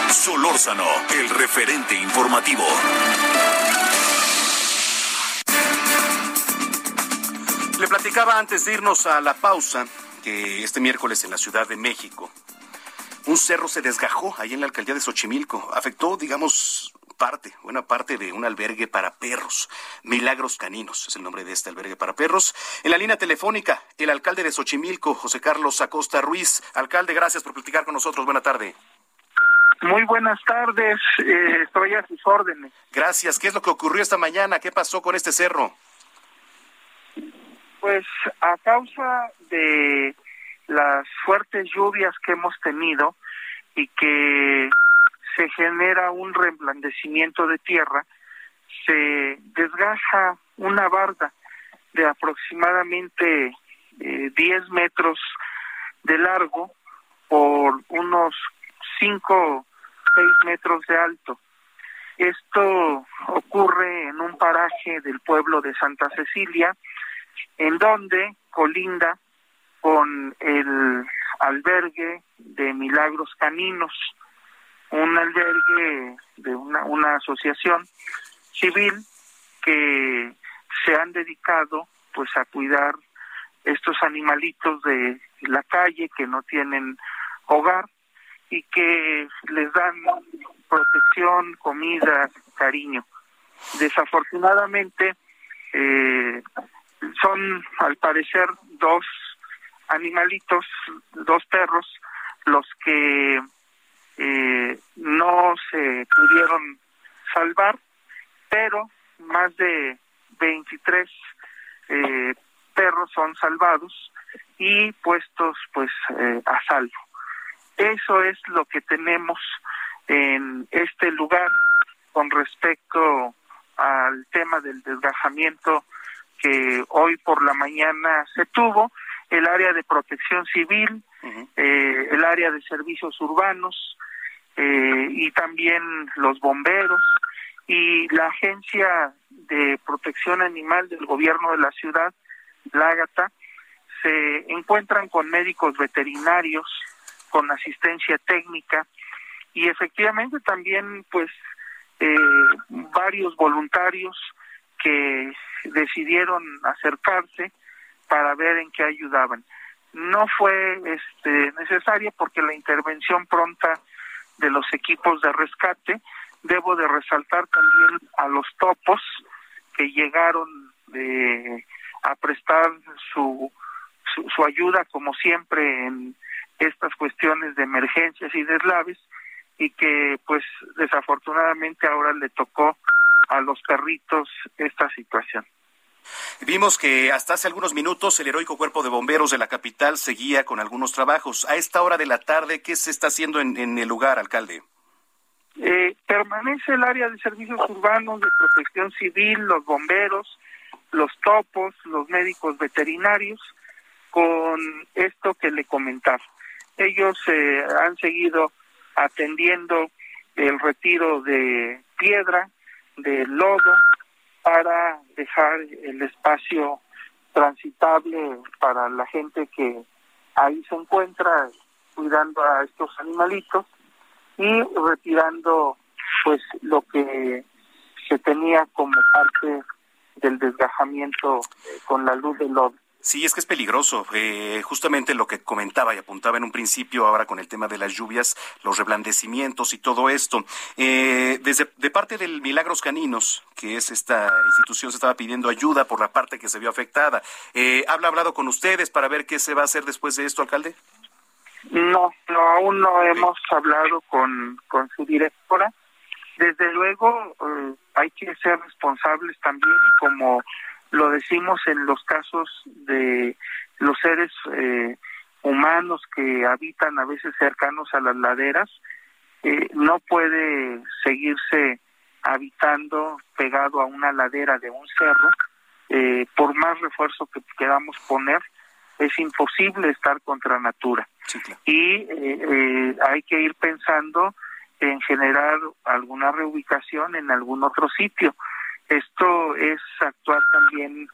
Solórzano, el referente informativo. Le platicaba antes de irnos a la pausa que este miércoles en la Ciudad de México un cerro se desgajó ahí en la alcaldía de Xochimilco. Afectó, digamos, parte, buena parte de un albergue para perros. Milagros Caninos es el nombre de este albergue para perros. En la línea telefónica, el alcalde de Xochimilco, José Carlos Acosta Ruiz. Alcalde, gracias por platicar con nosotros. Buena tarde. Muy buenas tardes, eh, estoy a sus órdenes. Gracias. ¿Qué es lo que ocurrió esta mañana? ¿Qué pasó con este cerro? Pues a causa de las fuertes lluvias que hemos tenido y que se genera un reblandecimiento de tierra, se desgaja una barda de aproximadamente 10 eh, metros de largo por unos 5, 6 metros de alto. Esto ocurre en un paraje del pueblo de Santa Cecilia, en donde colinda con el albergue de Milagros Caninos, un albergue de una, una asociación civil que se han dedicado pues a cuidar estos animalitos de la calle que no tienen hogar y que les dan protección, comida, cariño. Desafortunadamente eh, son al parecer dos animalitos, dos perros, los que eh, no se pudieron salvar, pero más de 23 eh, perros son salvados y puestos pues eh, a salvo. Eso es lo que tenemos en este lugar con respecto al tema del desgajamiento que hoy por la mañana se tuvo, el área de protección civil, eh, el área de servicios urbanos eh, y también los bomberos y la agencia de protección animal del gobierno de la ciudad, Lágata, se encuentran con médicos veterinarios, con asistencia técnica y efectivamente también pues eh, varios voluntarios que decidieron acercarse para ver en qué ayudaban. No fue este, necesaria porque la intervención pronta de los equipos de rescate, debo de resaltar también a los topos que llegaron de, a prestar su, su, ayuda como siempre en estas cuestiones de emergencias y deslaves y que pues desafortunadamente ahora le tocó a los perritos esta situación. Vimos que hasta hace algunos minutos el heroico cuerpo de bomberos de la capital seguía con algunos trabajos. A esta hora de la tarde, ¿qué se está haciendo en, el lugar, alcalde? Eh, permanece el área de servicios urbanos, de protección civil, los bomberos, los topos, los médicos veterinarios, con esto que le comentaba. Ellos eh, han seguido atendiendo el retiro de piedra, de lodo, para dejar el espacio transitable para la gente que ahí se encuentra cuidando a estos animalitos y retirando pues lo que se tenía como parte del desgajamiento con la luz del lodo. Sí, es que es peligroso. Eh, justamente lo que comentaba y apuntaba en un principio, ahora con el tema de las lluvias, los reblandecimientos y todo esto. Eh, desde de parte del Milagros Caninos, que es esta institución, se estaba pidiendo ayuda por la parte que se vio afectada. Eh, ¿Habla hablado con ustedes para ver qué se va a hacer después de esto, alcalde? No, no, aún no hemos hablado con, con su directora. Desde luego, eh, hay que ser responsables también como lo decimos en los casos de los seres eh, humanos que habitan a veces cercanos a las laderas, eh, no puede seguirse habitando pegado a una ladera de un cerro, eh, por más refuerzo que queramos poner, es imposible estar contra natura. Y hay que ir pensando en generar alguna reubicación en algún otro sitio. Esto es actuar también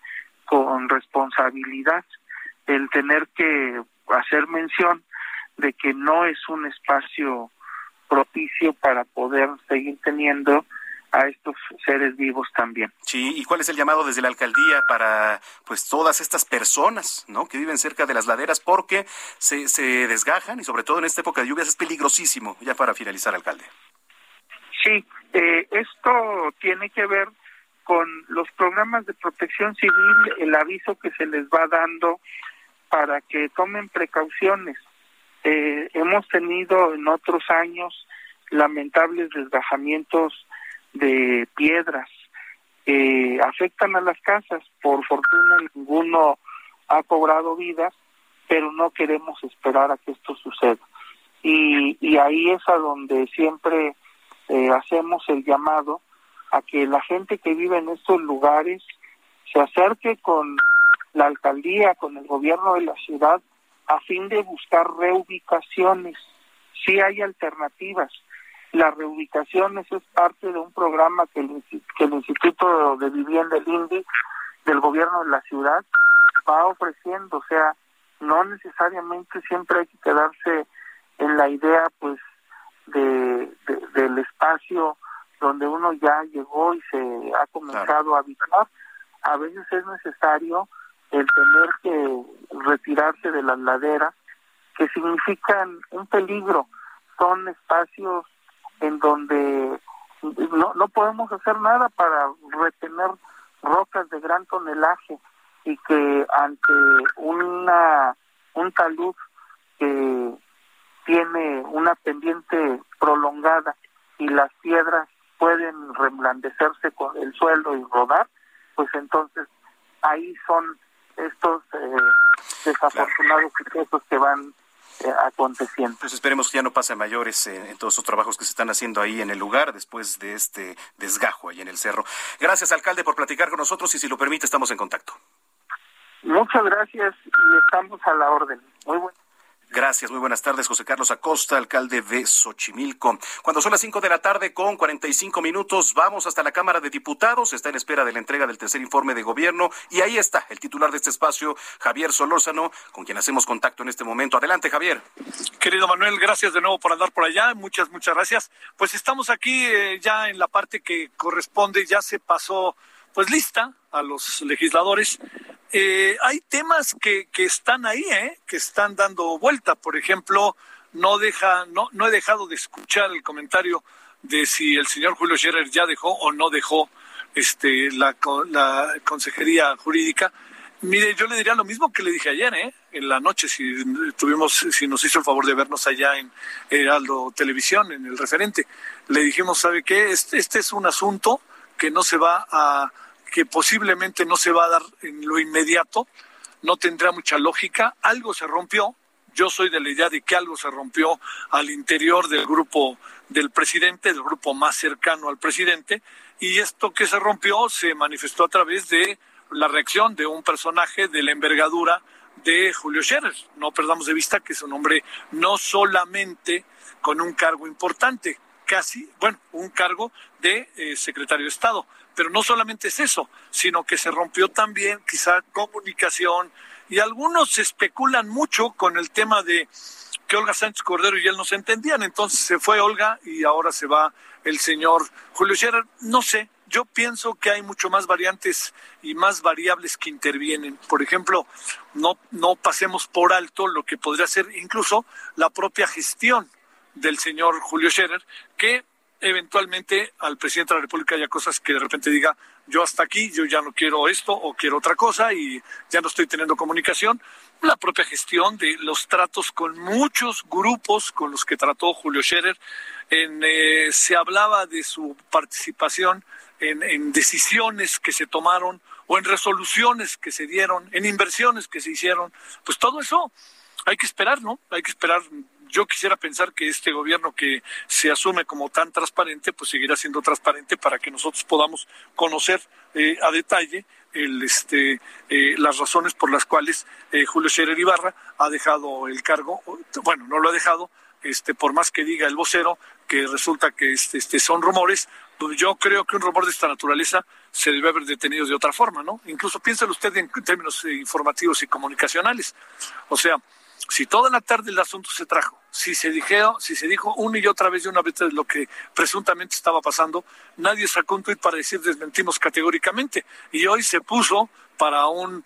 con responsabilidad, el tener que hacer mención de que no es un espacio propicio para poder seguir teniendo a estos seres vivos también. Sí, ¿y cuál es el llamado desde la alcaldía para pues todas estas personas, ¿no? que viven cerca de las laderas porque se, se desgajan y sobre todo en esta época de lluvias es peligrosísimo, ya para finalizar, alcalde. Sí, eh, esto tiene que ver con los programas de protección civil, el aviso que se les va dando para que tomen precauciones. Eh, hemos tenido en otros años lamentables desgajamientos de piedras que afectan a las casas. Por fortuna ninguno ha cobrado vidas, pero no queremos esperar a que esto suceda. Y, y ahí es a donde siempre eh, hacemos el llamado a que la gente que vive en estos lugares se acerque con la alcaldía, con el gobierno de la ciudad, a fin de buscar reubicaciones. Sí hay alternativas. Las reubicaciones es parte de un programa que el, que el Instituto de Vivienda, el INDI, del gobierno de la ciudad, va ofreciendo. O sea, no necesariamente siempre hay que quedarse en la idea, pues, de, del espacio donde uno ya llegó y se ha comenzado a habitar. A veces es necesario el tener que retirarse de las laderas, que significan un peligro. Son espacios en donde no, no podemos hacer nada para retener rocas de gran tonelaje y que ante una un talud que tiene una pendiente prolongada y las piedras pueden reblandecerse con el suelo y rodar, pues entonces ahí son estos eh, desafortunados sucesos que van eh, aconteciendo. Pues esperemos que ya no pase a mayores en todos los trabajos que se están haciendo ahí en el lugar después de este desgajo ahí en el cerro. Gracias, alcalde, por platicar con nosotros y si lo permite, estamos en contacto. Muchas gracias y estamos a la orden. Muy bueno. Gracias, muy buenas tardes, José Carlos Acosta, alcalde de Xochimilco. Cuando son las 5 de la tarde con 45 minutos, vamos hasta la Cámara de Diputados. Está en espera de la entrega del tercer informe de gobierno. Y ahí está el titular de este espacio, Javier Solórzano, con quien hacemos contacto en este momento. Adelante, Javier. Querido Manuel, gracias de nuevo por andar por allá. Muchas, muchas gracias. Pues estamos aquí eh, ya en la parte que corresponde, ya se pasó pues lista a los legisladores eh, hay temas que, que están ahí, ¿eh? que están dando vuelta. Por ejemplo, no, deja, no, no he dejado de escuchar el comentario de si el señor Julio Scherer ya dejó o no dejó este, la, la consejería jurídica. Mire, yo le diría lo mismo que le dije ayer, ¿eh? en la noche, si tuvimos, si nos hizo el favor de vernos allá en Heraldo Televisión, en el referente. Le dijimos, ¿sabe qué? Este, este es un asunto que no se va a que posiblemente no se va a dar en lo inmediato, no tendrá mucha lógica, algo se rompió, yo soy de la idea de que algo se rompió al interior del grupo del presidente, del grupo más cercano al presidente, y esto que se rompió se manifestó a través de la reacción de un personaje de la envergadura de Julio Scherer. No perdamos de vista que es un hombre no solamente con un cargo importante, casi, bueno, un cargo de eh, secretario de Estado, pero no solamente es eso, sino que se rompió también quizá comunicación. Y algunos especulan mucho con el tema de que Olga Sánchez Cordero y él no se entendían, entonces se fue Olga y ahora se va el señor Julio Scherer, no sé, yo pienso que hay mucho más variantes y más variables que intervienen. Por ejemplo, no, no pasemos por alto lo que podría ser incluso la propia gestión del señor Julio Scherer, que eventualmente al presidente de la República haya cosas que de repente diga, yo hasta aquí, yo ya no quiero esto o quiero otra cosa y ya no estoy teniendo comunicación. La propia gestión de los tratos con muchos grupos con los que trató Julio Scherer. Eh, se hablaba de su participación en, en decisiones que se tomaron o en resoluciones que se dieron, en inversiones que se hicieron. Pues todo eso hay que esperar, ¿no? Hay que esperar yo quisiera pensar que este gobierno que se asume como tan transparente, pues seguirá siendo transparente para que nosotros podamos conocer eh, a detalle el, este, eh, las razones por las cuales eh, Julio Scherer Ibarra ha dejado el cargo, bueno, no lo ha dejado, este, por más que diga el vocero que resulta que este, este son rumores, pues yo creo que un rumor de esta naturaleza se debe haber detenido de otra forma, ¿no? Incluso piénselo usted en términos informativos y comunicacionales. O sea, si toda la tarde el asunto se trajo, si se dijeron, si se dijo una y otra vez y una vez lo que presuntamente estaba pasando, nadie sacó un tuit para decir desmentimos categóricamente. Y hoy se puso para un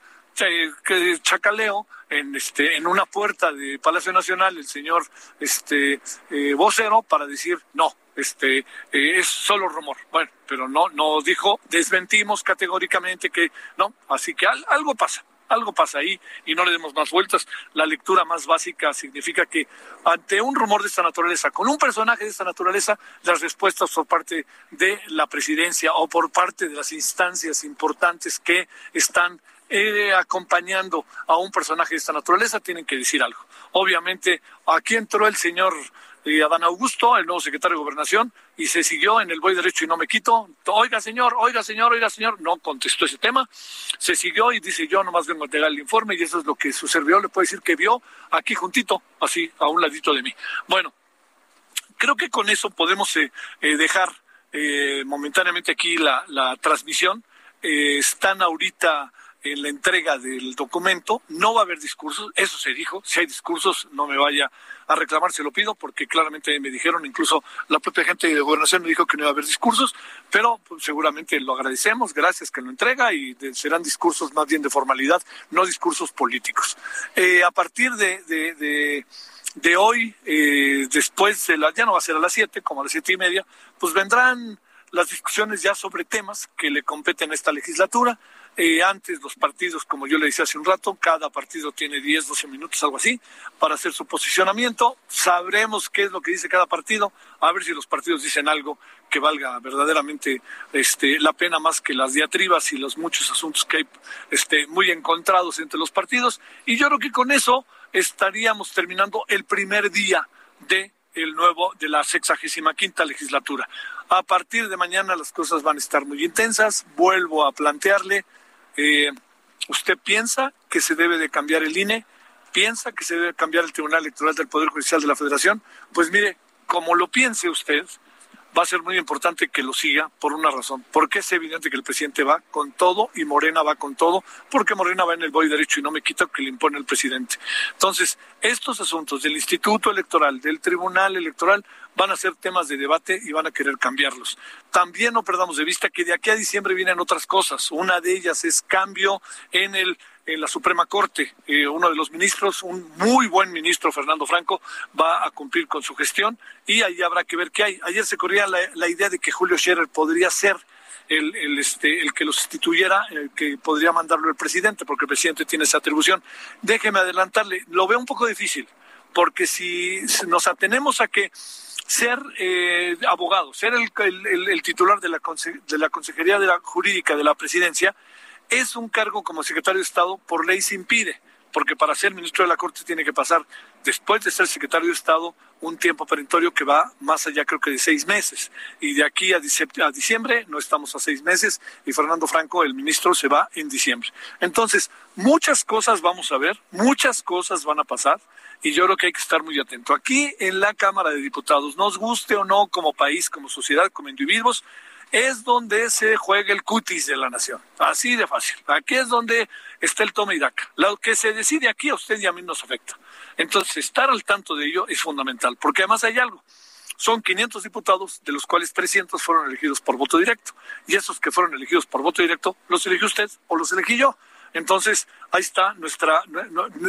chacaleo en este en una puerta de Palacio Nacional el señor este eh, vocero para decir no este eh, es solo rumor bueno pero no no dijo desmentimos categóricamente que no así que algo pasa algo pasa ahí y no le demos más vueltas. La lectura más básica significa que ante un rumor de esta naturaleza, con un personaje de esta naturaleza, las respuestas por parte de la presidencia o por parte de las instancias importantes que están eh, acompañando a un personaje de esta naturaleza tienen que decir algo. Obviamente, aquí entró el señor eh, Adán Augusto, el nuevo secretario de Gobernación, y se siguió en el voy derecho y no me quito. Oiga, señor, oiga, señor, oiga, señor. No contestó ese tema. Se siguió y dice, yo nomás vengo a entregar el informe y eso es lo que su servidor le puede decir que vio aquí juntito, así, a un ladito de mí. Bueno, creo que con eso podemos eh, eh, dejar momentáneamente aquí la transmisión. están ahorita en la entrega del documento. No va a haber discursos, eso se dijo. Si hay discursos, no me vaya a reclamar, se lo pido, porque claramente me dijeron, incluso la propia gente de gobernación me dijo que no iba a haber discursos, pero pues, seguramente lo agradecemos, gracias que lo entrega y serán discursos más bien de formalidad, no discursos políticos. Eh, a partir de, de, hoy, eh, después de la, ya no va a ser a las siete, como a las siete y media, pues vendrán las discusiones ya sobre temas que le competen a esta legislatura. Eh, antes los partidos, como yo le decía hace un rato, cada partido tiene 10, 12 minutos, algo así, para hacer su posicionamiento. Sabremos qué es lo que dice cada partido, a ver si los partidos dicen algo que valga verdaderamente este, la pena más que las diatribas y los muchos asuntos que hay este, muy encontrados entre los partidos. Y yo creo que con eso estaríamos terminando el primer día de el nuevo de la sexagésima quinta legislatura. A partir de mañana las cosas van a estar muy intensas. Vuelvo a plantearle eh, ¿Usted piensa que se debe de cambiar el INE? ¿Piensa que se debe cambiar el Tribunal Electoral del Poder Judicial de la Federación? Pues mire, como lo piense usted, va a ser muy importante que lo siga por una razón, porque es evidente que el presidente va con todo y Morena va con todo, porque Morena va en el voy derecho y no me quita que le impone el presidente. Entonces, estos asuntos del Instituto Electoral, del Tribunal Electoral, van a ser temas de debate y van a querer cambiarlos. También no perdamos de vista que de aquí a diciembre vienen otras cosas. Una de ellas es cambio en el en la Suprema Corte. Eh, uno de los ministros, un muy buen ministro, Fernando Franco, va a cumplir con su gestión y ahí habrá que ver qué hay. Ayer se corría la, idea de que Julio Scherer podría ser el, el, este, el que lo sustituyera, el que podría mandarlo el presidente, porque el presidente tiene esa atribución. Déjeme adelantarle, lo veo un poco difícil, porque si nos atenemos a que ser eh, abogado, ser el, el, titular de la, de la Consejería de la Jurídica de la Presidencia, es un cargo como secretario de Estado por ley se impide, porque para ser ministro de la Corte tiene que pasar, después de ser secretario de Estado, un tiempo perentorio que va más allá creo que de seis meses. Y de aquí a diciembre no estamos a seis meses y Fernando Franco, el ministro, se va en diciembre. Entonces, muchas cosas vamos a ver, muchas cosas van a pasar y yo creo que hay que estar muy atento. Aquí en la Cámara de Diputados, nos guste o no como país, como sociedad, como individuos, es donde se juega el cutis de la nación. Así de fácil. Aquí es donde está el toma y daca. Lo que se decide aquí a usted y a mí nos afecta. Entonces, estar al tanto de ello es fundamental, porque además hay algo. Son 500 diputados, de los cuales 300 fueron elegidos por voto directo. Y esos que fueron elegidos por voto directo, ¿los eligió usted o los elegí yo? Entonces, ahí está nuestra,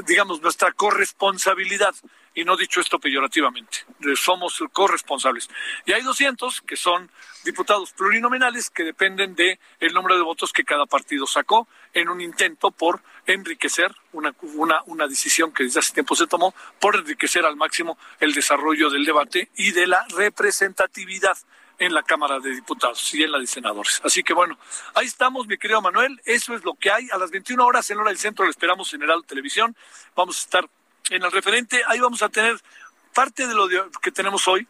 digamos, nuestra corresponsabilidad. Y no dicho esto peyorativamente, somos corresponsables. Y hay 200 que son diputados plurinominales que dependen el número de votos que cada partido sacó en un intento por enriquecer una, una, una decisión que desde hace tiempo se tomó, por enriquecer al máximo el desarrollo del debate y de la representatividad en la Cámara de Diputados y en la de Senadores. Así que bueno, ahí estamos, mi querido Manuel. Eso es lo que hay. A las 21 horas en hora del centro le esperamos en Heraldo Televisión. Vamos a estar en el referente. Ahí vamos a tener parte de lo que tenemos hoy,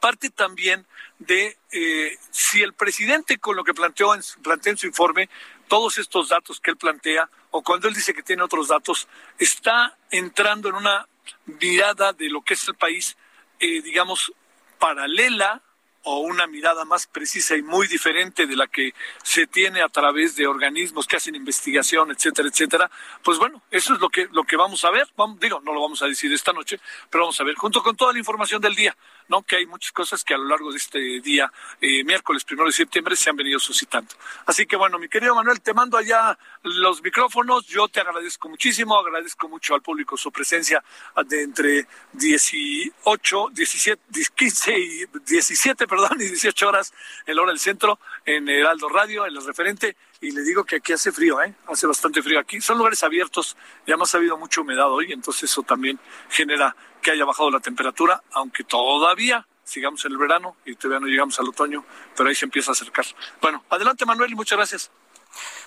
parte también de eh, si el presidente con lo que planteó en, plantea en su informe, todos estos datos que él plantea, o cuando él dice que tiene otros datos, está entrando en una mirada de lo que es el país, eh, digamos, paralela o una mirada más precisa y muy diferente de la que se tiene a través de organismos que hacen investigación, etcétera, etcétera, pues bueno, eso es lo que lo que vamos a ver. Vamos, digo, no lo vamos a decir esta noche, pero vamos a ver junto con toda la información del día. ¿No? Que hay muchas cosas que a lo largo de este día, eh, miércoles primero de septiembre, se han venido suscitando. Así que bueno, mi querido Manuel, te mando allá los micrófonos. Yo te agradezco muchísimo, agradezco mucho al público su presencia de entre 18, 17, 15 y 17, perdón, y 18 horas en la hora del centro, en Heraldo Radio, en el referente y le digo que aquí hace frío, ¿eh? hace bastante frío aquí. Son lugares abiertos y además ha habido mucha humedad hoy, entonces eso también genera que haya bajado la temperatura, aunque todavía sigamos en el verano y todavía no llegamos al otoño, pero ahí se empieza a acercar. Bueno, adelante Manuel y muchas gracias.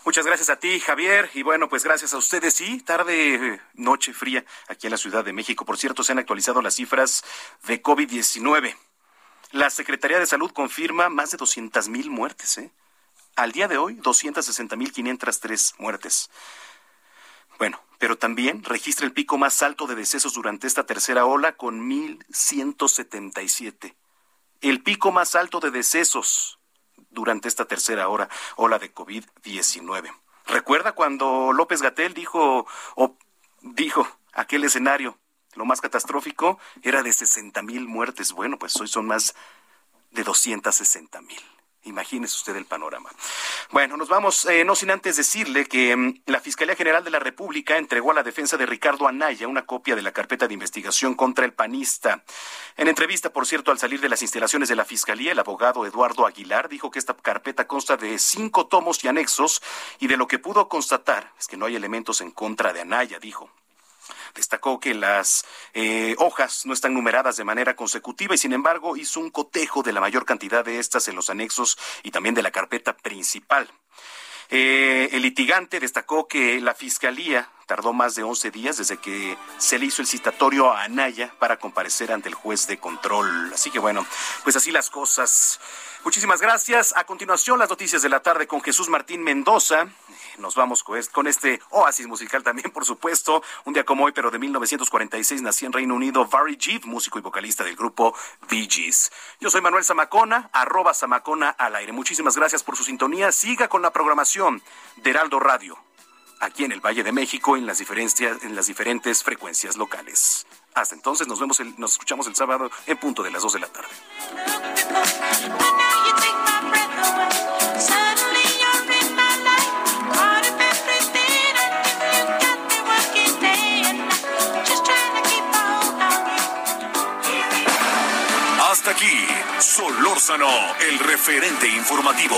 Muchas gracias a ti, Javier. Y bueno, pues gracias a ustedes. Sí, tarde, noche fría aquí en la Ciudad de México. Por cierto, se han actualizado las cifras de COVID-19. La Secretaría de Salud confirma más de 200 mil muertes. ¿eh? Al día de hoy, 260.503 muertes. Bueno, pero también registra el pico más alto de decesos durante esta tercera ola con 1.177. El pico más alto de decesos durante esta tercera hora, ola de COVID-19. ¿Recuerda cuando López Gatel dijo, o dijo aquel escenario, lo más catastrófico era de 60 mil muertes? Bueno, pues hoy son más de 260 mil. Imagínese usted el panorama. Bueno, nos vamos, eh, no sin antes decirle que mm, la Fiscalía General de la República entregó a la defensa de Ricardo Anaya una copia de la carpeta de investigación contra el panista. En entrevista, por cierto, al salir de las instalaciones de la Fiscalía, el abogado Eduardo Aguilar dijo que esta carpeta consta de cinco tomos y anexos y de lo que pudo constatar es que no hay elementos en contra de Anaya, dijo. Destacó que las eh, hojas no están numeradas de manera consecutiva y sin embargo hizo un cotejo de la mayor cantidad de estas en los anexos y también de la carpeta principal. Eh, el litigante destacó que la fiscalía tardó más de 11 días desde que se le hizo el citatorio a Anaya para comparecer ante el juez de control. Así que bueno, pues así las cosas. Muchísimas gracias. A continuación, las noticias de la tarde con Jesús Martín Mendoza. Nos vamos con este oasis musical también, por supuesto. Un día como hoy, pero de 1946, nací en Reino Unido Barry Jeep, músico y vocalista del grupo Bee Gees. Yo soy Manuel Zamacona, arroba Zamacona al aire. Muchísimas gracias por su sintonía. Siga con la programación de Heraldo Radio, aquí en el Valle de México, en las, diferencias, en las diferentes frecuencias locales. Hasta entonces, nos vemos, nos escuchamos el sábado en punto de las 2 de la tarde. Hasta aquí, Solórzano, el referente informativo.